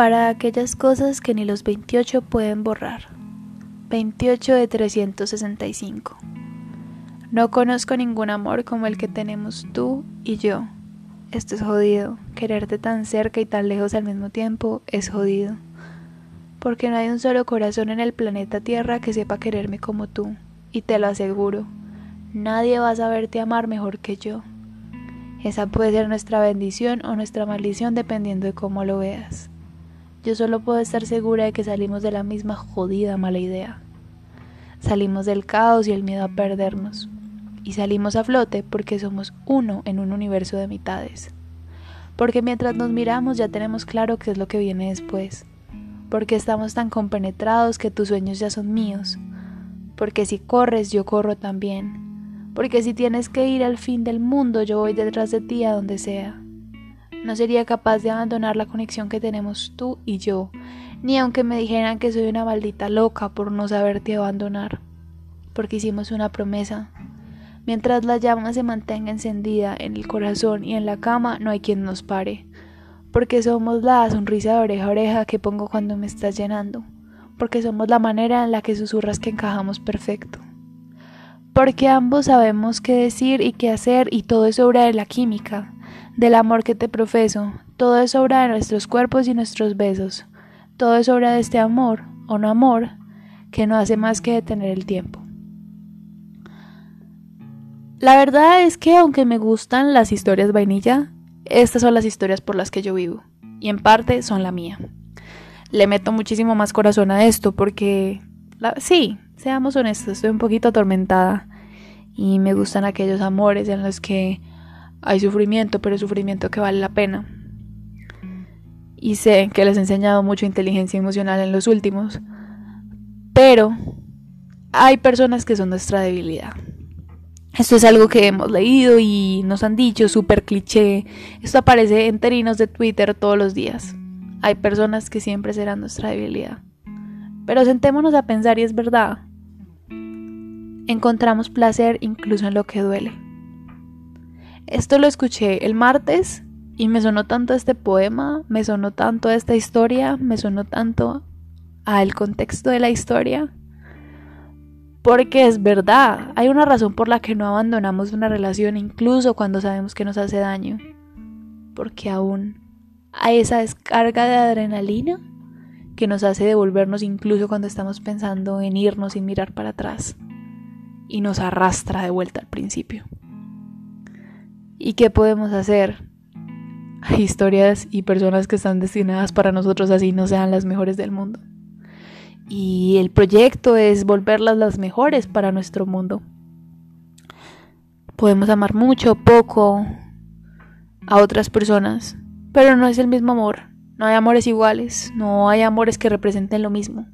para aquellas cosas que ni los 28 pueden borrar. 28 de 365. No conozco ningún amor como el que tenemos tú y yo. Esto es jodido. Quererte tan cerca y tan lejos al mismo tiempo es jodido. Porque no hay un solo corazón en el planeta Tierra que sepa quererme como tú. Y te lo aseguro, nadie va a saberte amar mejor que yo. Esa puede ser nuestra bendición o nuestra maldición dependiendo de cómo lo veas. Yo solo puedo estar segura de que salimos de la misma jodida mala idea. Salimos del caos y el miedo a perdernos. Y salimos a flote porque somos uno en un universo de mitades. Porque mientras nos miramos ya tenemos claro qué es lo que viene después. Porque estamos tan compenetrados que tus sueños ya son míos. Porque si corres yo corro también. Porque si tienes que ir al fin del mundo yo voy detrás de ti a donde sea. No sería capaz de abandonar la conexión que tenemos tú y yo, ni aunque me dijeran que soy una maldita loca por no saberte abandonar, porque hicimos una promesa. Mientras la llama se mantenga encendida en el corazón y en la cama, no hay quien nos pare, porque somos la sonrisa de oreja a oreja que pongo cuando me estás llenando, porque somos la manera en la que susurras que encajamos perfecto. Porque ambos sabemos qué decir y qué hacer y todo es obra de la química, del amor que te profeso. Todo es obra de nuestros cuerpos y nuestros besos. Todo es obra de este amor, o no amor, que no hace más que detener el tiempo. La verdad es que aunque me gustan las historias vainilla, estas son las historias por las que yo vivo, y en parte son la mía. Le meto muchísimo más corazón a esto porque, sí, seamos honestos, estoy un poquito atormentada y me gustan aquellos amores en los que hay sufrimiento, pero sufrimiento que vale la pena. Y sé que les he enseñado mucho inteligencia emocional en los últimos, pero hay personas que son nuestra debilidad. Esto es algo que hemos leído y nos han dicho, súper cliché. Esto aparece en terinos de Twitter todos los días. Hay personas que siempre serán nuestra debilidad. Pero sentémonos a pensar y es verdad. Encontramos placer incluso en lo que duele. Esto lo escuché el martes y me sonó tanto este poema, me sonó tanto esta historia, me sonó tanto al contexto de la historia. Porque es verdad, hay una razón por la que no abandonamos una relación incluso cuando sabemos que nos hace daño. Porque aún hay esa descarga de adrenalina que nos hace devolvernos incluso cuando estamos pensando en irnos sin mirar para atrás. Y nos arrastra de vuelta al principio. ¿Y qué podemos hacer? Hay historias y personas que están destinadas para nosotros así no sean las mejores del mundo. Y el proyecto es volverlas las mejores para nuestro mundo. Podemos amar mucho, poco a otras personas, pero no es el mismo amor. No hay amores iguales, no hay amores que representen lo mismo.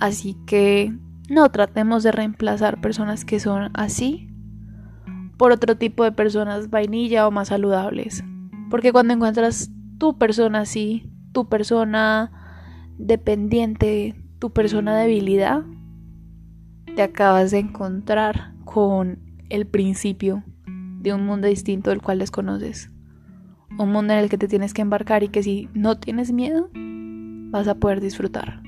Así que no tratemos de reemplazar personas que son así por otro tipo de personas vainilla o más saludables. Porque cuando encuentras tu persona así, tu persona dependiente, tu persona debilidad, te acabas de encontrar con el principio de un mundo distinto del cual desconoces. Un mundo en el que te tienes que embarcar y que si no tienes miedo, vas a poder disfrutar.